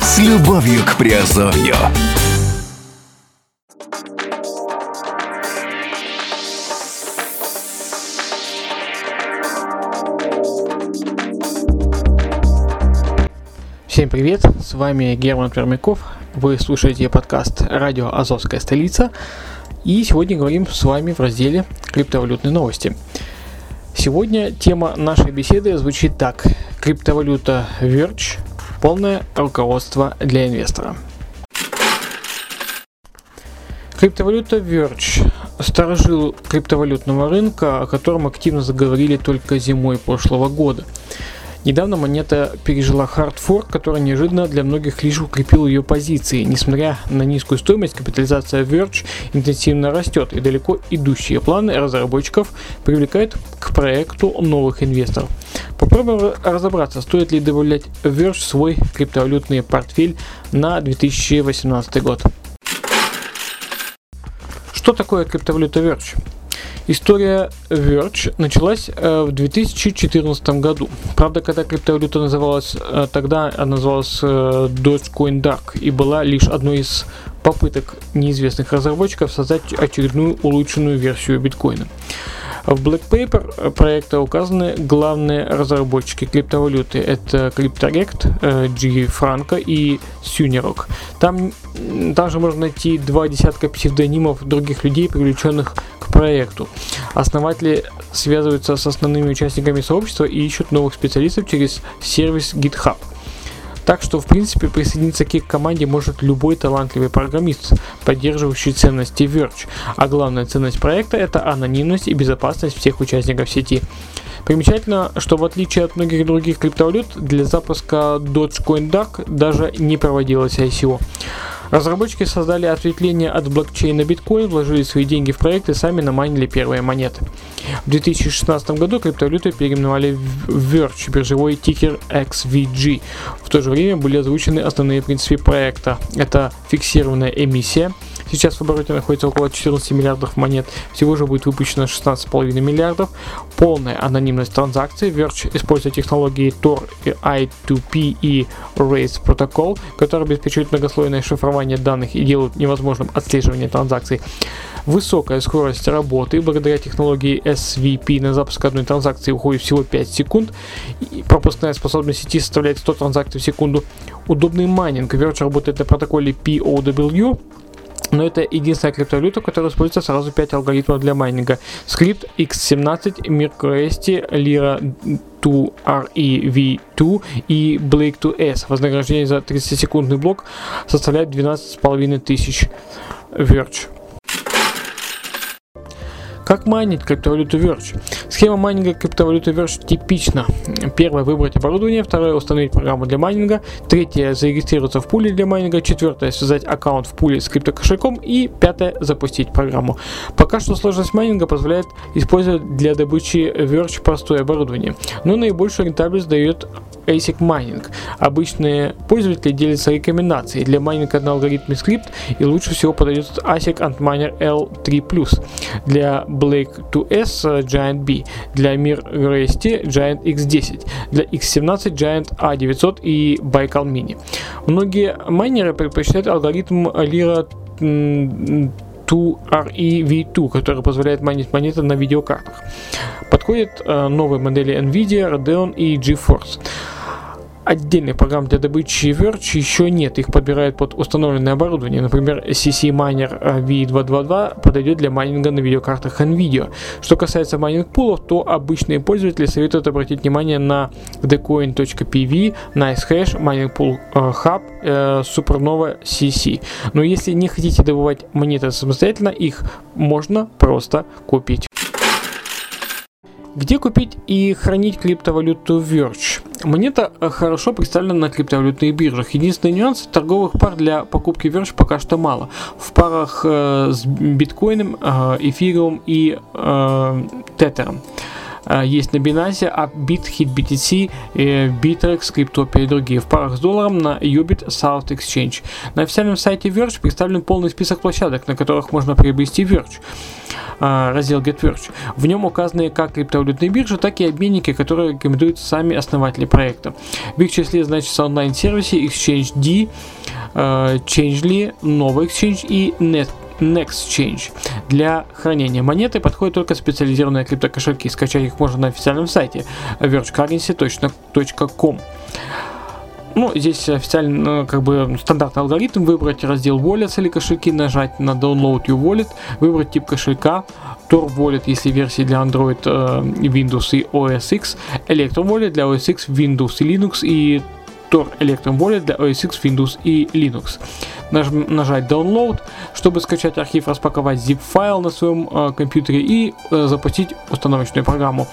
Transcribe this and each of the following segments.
С любовью к Приазовью. Всем привет, с вами Герман Пермяков, вы слушаете подкаст «Радио Азовская столица» и сегодня говорим с вами в разделе «Криптовалютные новости». Сегодня тема нашей беседы звучит так. Криптовалюта Verge – полное руководство для инвестора. Криптовалюта Verge – сторожил криптовалютного рынка, о котором активно заговорили только зимой прошлого года – Недавно монета пережила хардфорк, который неожиданно для многих лишь укрепил ее позиции. Несмотря на низкую стоимость, капитализация Verge интенсивно растет, и далеко идущие планы разработчиков привлекают к проекту новых инвесторов. Попробуем разобраться, стоит ли добавлять Verge свой криптовалютный портфель на 2018 год. Что такое криптовалюта Verge? История Verge началась э, в 2014 году. Правда, когда криптовалюта называлась э, тогда, она называлась э, Dogecoin Dark и была лишь одной из попыток неизвестных разработчиков создать очередную улучшенную версию биткоина. В Black Paper проекта указаны главные разработчики криптовалюты. Это CryptoRect, G Franco и Sunerok. Там также можно найти два десятка псевдонимов других людей, привлеченных проекту. Основатели связываются с основными участниками сообщества и ищут новых специалистов через сервис GitHub. Так что, в принципе, присоединиться к их команде может любой талантливый программист, поддерживающий ценности Verge. А главная ценность проекта – это анонимность и безопасность всех участников сети. Примечательно, что в отличие от многих других криптовалют, для запуска Dogecoin Dark даже не проводилось ICO. Разработчики создали ответвление от блокчейна биткоин, вложили свои деньги в проект и сами намайнили первые монеты. В 2016 году криптовалюту переименовали в Verge, биржевой тикер XVG. В то же время были озвучены основные принципы проекта. Это фиксированная эмиссия, Сейчас в обороте находится около 14 миллиардов монет. Всего же будет выпущено 16,5 миллиардов. Полная анонимность транзакций. Verge использует технологии Tor, I2P и Race протокол, которые обеспечивают многослойное шифрование данных и делают невозможным отслеживание транзакций. Высокая скорость работы благодаря технологии SVP на запуск одной транзакции уходит всего 5 секунд. Пропускная способность сети составляет 100 транзакций в секунду. Удобный майнинг. Verge работает на протоколе POW но это единственная криптовалюта, которая используется сразу 5 алгоритмов для майнинга. Скрипт X17, MirCrest, Lira 2 REV2 и Blake 2S. Вознаграждение за 30-секундный блок составляет 12,5 тысяч Verge. Как майнить криптовалюту Verge? Схема майнинга криптовалюты Verge типична. Первое – выбрать оборудование, второе – установить программу для майнинга, третье – зарегистрироваться в пуле для майнинга, четвертое – связать аккаунт в пуле с криптокошельком и пятое – запустить программу. Пока что сложность майнинга позволяет использовать для добычи Verge простое оборудование, но наибольшую рентабельность дает ASIC майнинг. Обычные пользователи делятся рекомендацией. Для майнинга на алгоритме Scrypt и лучше всего подойдет ASIC Antminer L3+. Для Blake 2S Giant B. Для Mir RST Giant X10. Для X17 Giant A900 и Baikal Mini. Многие майнеры предпочитают алгоритм Lyra 2REV2, который позволяет майнить монеты на видеокартах. Подходят э, новые модели NVIDIA, Radeon и GeForce отдельных программ для добычи Verge еще нет. Их подбирают под установленное оборудование. Например, CC Miner V222 подойдет для майнинга на видеокартах NVIDIA. Что касается майнинг пулов, то обычные пользователи советуют обратить внимание на decoin.pv, NiceHash, Mining Pool э, Hub, э, Supernova CC. Но если не хотите добывать монеты самостоятельно, их можно просто купить. Где купить и хранить криптовалюту Verge? Монета э, хорошо представлена на криптовалютных биржах. Единственный нюанс – торговых пар для покупки Verge пока что мало. В парах э, с биткоином, э, эфириум и э, тетером. Есть на Binance, а BitHit, BTC, э, Bittrex, Cryptopia и другие. В парах с долларом на Ubit South Exchange. На официальном сайте Verge представлен полный список площадок, на которых можно приобрести Verge э, раздел GetVerge. В нем указаны как криптовалютные биржи, так и обменники, которые рекомендуют сами основатели проекта. В их числе значится онлайн-сервисы Exchange D, Changely, новый Exchange и Net NextChange. Для хранения монеты подходят только специализированные криптокошельки. Скачать их можно на официальном сайте vergecurrency.com. Ну, здесь официально, как бы, стандартный алгоритм. Выбрать раздел Wallets или кошельки, нажать на Download Your Wallet, выбрать тип кошелька, Tor Wallet, если версии для Android, Windows и OS X, Electro Wallet для OS X, Windows и Linux и Tor Wallet для OS X, Windows и Linux. Наж, нажать Download, чтобы скачать архив, распаковать zip-файл на своем э, компьютере и э, запустить установочную программу.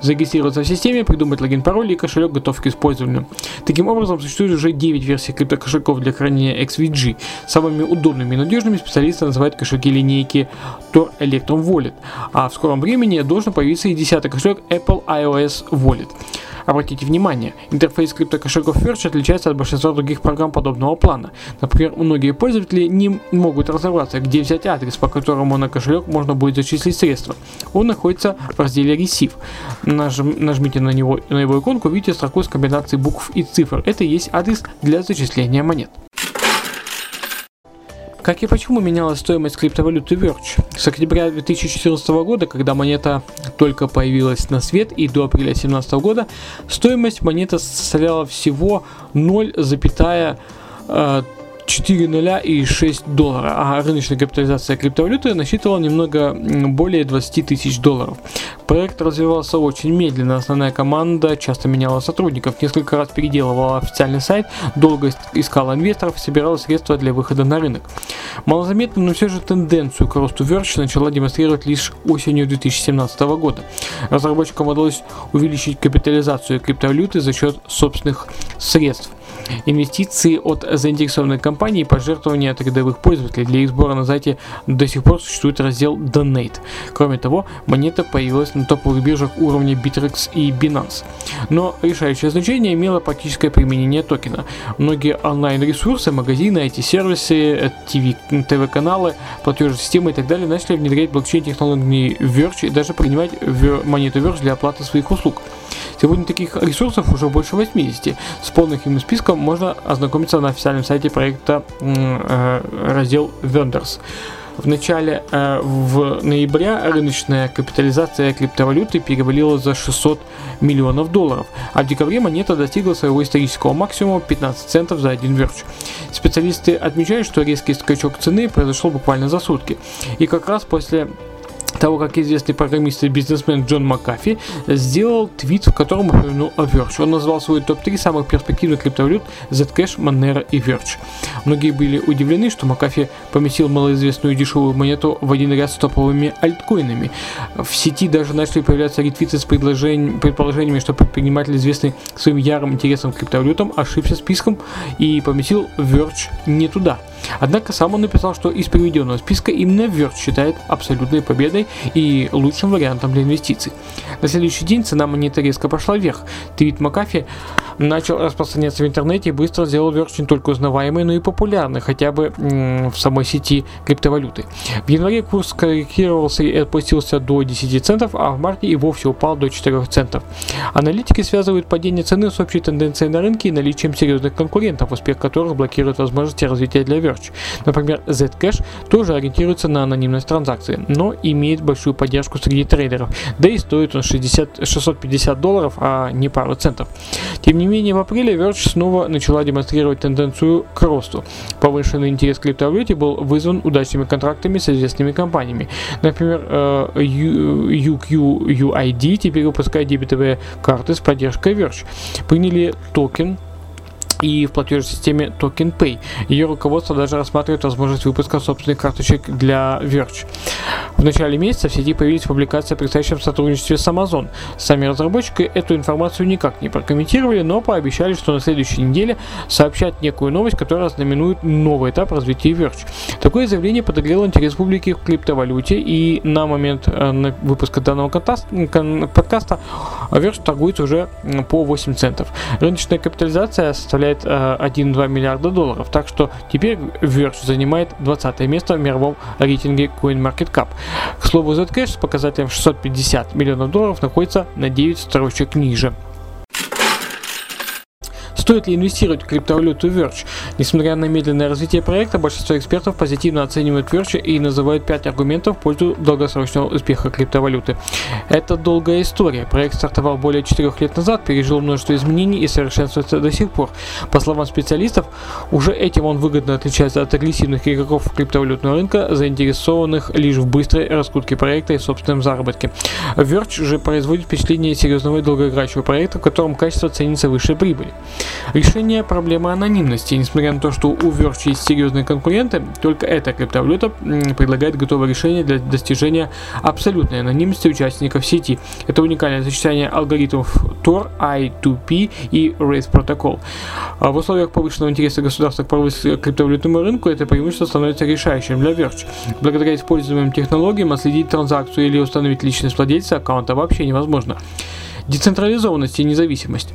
Зарегистрироваться в системе, придумать логин, пароль и кошелек готов к использованию. Таким образом, существует уже 9 версий криптокошельков для хранения XVG. Самыми удобными и надежными специалисты называют кошельки линейки Tor Electron Wallet, а в скором времени должен появиться и 10 кошелек Apple iOS Wallet. Обратите внимание, интерфейс криптокошельков Verge отличается от большинства других программ подобного плана. Например, многие пользователи не могут разобраться, где взять адрес, по которому на кошелек можно будет зачислить средства. Он находится в разделе Receive. Нажм, нажмите на него на его иконку, видите строку с комбинацией букв и цифр. Это и есть адрес для зачисления монет. Как и почему менялась стоимость криптовалюты Verge? С октября 2014 года, когда монета только появилась на свет, и до апреля 2017 года, стоимость монеты составляла всего 0,3 4 нуля и 6 доллара, а рыночная капитализация криптовалюты насчитывала немного более 20 тысяч долларов. Проект развивался очень медленно, основная команда часто меняла сотрудников, несколько раз переделывала официальный сайт, долго искала инвесторов и собирала средства для выхода на рынок. Малозаметно, но все же тенденцию к росту Verge начала демонстрировать лишь осенью 2017 года. Разработчикам удалось увеличить капитализацию криптовалюты за счет собственных средств инвестиции от заинтересованной компании и пожертвования от рядовых пользователей. Для их сбора на сайте до сих пор существует раздел Donate. Кроме того, монета появилась на топовых биржах уровня Bittrex и Binance. Но решающее значение имело практическое применение токена. Многие онлайн-ресурсы, магазины, IT-сервисы, ТВ-каналы, платежные системы и так далее начали внедрять блокчейн-технологии Verge и даже принимать монету Verge для оплаты своих услуг. Сегодня таких ресурсов уже больше 80. С полным им списком можно ознакомиться на официальном сайте проекта э, раздел Vendors. В начале э, в ноября рыночная капитализация криптовалюты перевалила за 600 миллионов долларов, а в декабре монета достигла своего исторического максимума 15 центов за один Verge. Специалисты отмечают, что резкий скачок цены произошел буквально за сутки. И как раз после того, как известный программист и бизнесмен Джон Макафи сделал твит, в котором упомянул о Verge. Он назвал свой топ-3 самых перспективных криптовалют Zcash, Monero и Verge. Многие были удивлены, что Макафи поместил малоизвестную дешевую монету в один ряд с топовыми альткоинами. В сети даже начали появляться ретвиты с предположениями, что предприниматель, известный своим ярым интересом к криптовалютам, ошибся списком и поместил Verge не туда. Однако сам он написал, что из приведенного списка именно Verge считает абсолютной победой и лучшим вариантом для инвестиций. На следующий день цена монеты резко пошла вверх. Твит Макафи начал распространяться в интернете и быстро сделал Verge не только узнаваемый, но и популярный, хотя бы в самой сети криптовалюты. В январе курс корректировался и опустился до 10 центов, а в марте и вовсе упал до 4 центов. Аналитики связывают падение цены с общей тенденцией на рынке и наличием серьезных конкурентов, успех которых блокирует возможности развития для Verge. Например, Zcash тоже ориентируется на анонимность транзакции, но имеет большую поддержку среди трейдеров, да и стоит он 60, 650 долларов, а не пару центов. Тем не менее, в апреле Verge снова начала демонстрировать тенденцию к росту. Повышенный интерес к криптовалюте был вызван удачными контрактами с известными компаниями. Например, UQUID теперь выпускает дебетовые карты с поддержкой Verge. Приняли токен и в платежной системе Token Pay. Ее руководство даже рассматривает возможность выпуска собственных карточек для Verge. В начале месяца в сети появились публикации о предстоящем сотрудничестве с Amazon. Сами разработчики эту информацию никак не прокомментировали, но пообещали, что на следующей неделе сообщат некую новость, которая знаменует новый этап развития Verge. Такое заявление подогрело интерес публики к криптовалюте, и на момент э, выпуска данного подкаста Verge торгуется уже по 8 центов. Рыночная капитализация составляет 1,2 э, миллиарда долларов, так что теперь Verge занимает 20 место в мировом рейтинге CoinMarketCap. К слову, Zcash с показателем 650 миллионов долларов находится на 9 строчек ниже. Стоит ли инвестировать в криптовалюту Verge? Несмотря на медленное развитие проекта, большинство экспертов позитивно оценивают Verge и называют 5 аргументов в пользу долгосрочного успеха криптовалюты. Это долгая история. Проект стартовал более 4 лет назад, пережил множество изменений и совершенствуется до сих пор. По словам специалистов, уже этим он выгодно отличается от агрессивных игроков криптовалютного рынка, заинтересованных лишь в быстрой раскрутке проекта и собственном заработке. Verge же производит впечатление серьезного и долгоиграющего проекта, в котором качество ценится выше прибыли. Решение проблемы анонимности. Несмотря на то, что у Verge есть серьезные конкуренты, только эта криптовалюта предлагает готовое решение для достижения абсолютной анонимности участников сети. Это уникальное сочетание алгоритмов Tor, I2P и Race Protocol. А в условиях повышенного интереса государства к криптовалютному рынку это преимущество становится решающим для Verge. Благодаря используемым технологиям отследить транзакцию или установить личность владельца аккаунта вообще невозможно. Децентрализованность и независимость.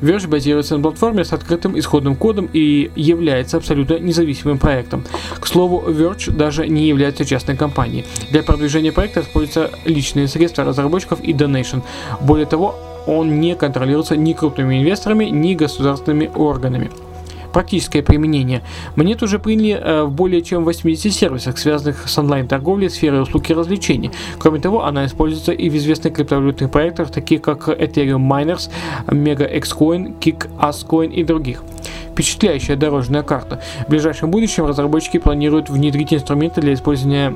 Verge базируется на платформе с открытым исходным кодом и является абсолютно независимым проектом. К слову, Verge даже не является частной компанией. Для продвижения проекта используются личные средства разработчиков и donation. Более того, он не контролируется ни крупными инвесторами, ни государственными органами. Практическое применение. Монету уже приняли э, в более чем 80 сервисах, связанных с онлайн-торговлей, сферой услуг и развлечений. Кроме того, она используется и в известных криптовалютных проектах, таких как Ethereum Miners, Mega Xcoin, Kick Ascoin и других впечатляющая дорожная карта. В ближайшем будущем разработчики планируют внедрить инструменты для использования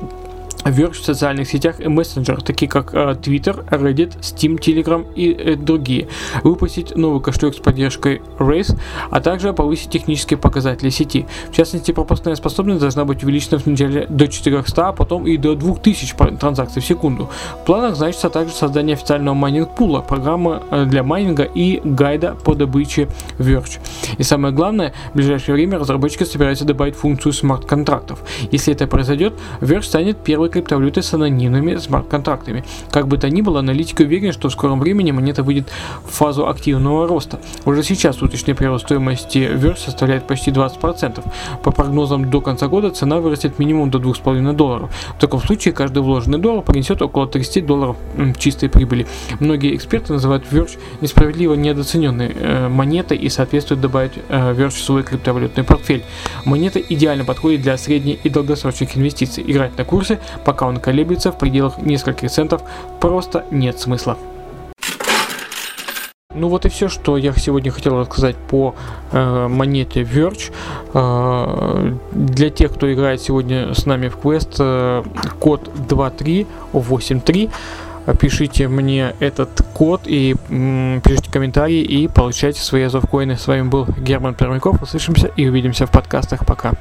Verge в социальных сетях и мессенджерах, такие как э, Twitter, Reddit, Steam, Telegram и э, другие, выпустить новый кошелек с поддержкой Race, а также повысить технические показатели сети. В частности, пропускная способность должна быть увеличена в неделе до 400, а потом и до 2000 транзакций в секунду. В планах значится также создание официального майнинг-пула, программы э, для майнинга и гайда по добыче Verge. И самое главное, в ближайшее время разработчики собираются добавить функцию смарт-контрактов. Если это произойдет, Verge станет первой криптовалюты с анонимными смарт-контрактами. Как бы то ни было, аналитики уверены, что в скором времени монета выйдет в фазу активного роста. Уже сейчас суточный прирост стоимости Verge составляет почти 20%. По прогнозам до конца года цена вырастет минимум до 2,5 долларов. В таком случае каждый вложенный доллар принесет около 30 долларов чистой прибыли. Многие эксперты называют Verge несправедливо недооцененной э, монетой и соответствует добавить э, Verge в свой криптовалютный портфель. Монета идеально подходит для средней и долгосрочных инвестиций. Играть на курсе Пока он колеблется в пределах нескольких центов, просто нет смысла. Ну вот и все, что я сегодня хотел рассказать по э, монете Verge. Э, для тех, кто играет сегодня с нами в квест, э, код 2383. Пишите мне этот код и м, пишите комментарии и получайте свои азовкоины. С вами был Герман Пермяков. Услышимся и увидимся в подкастах. Пока.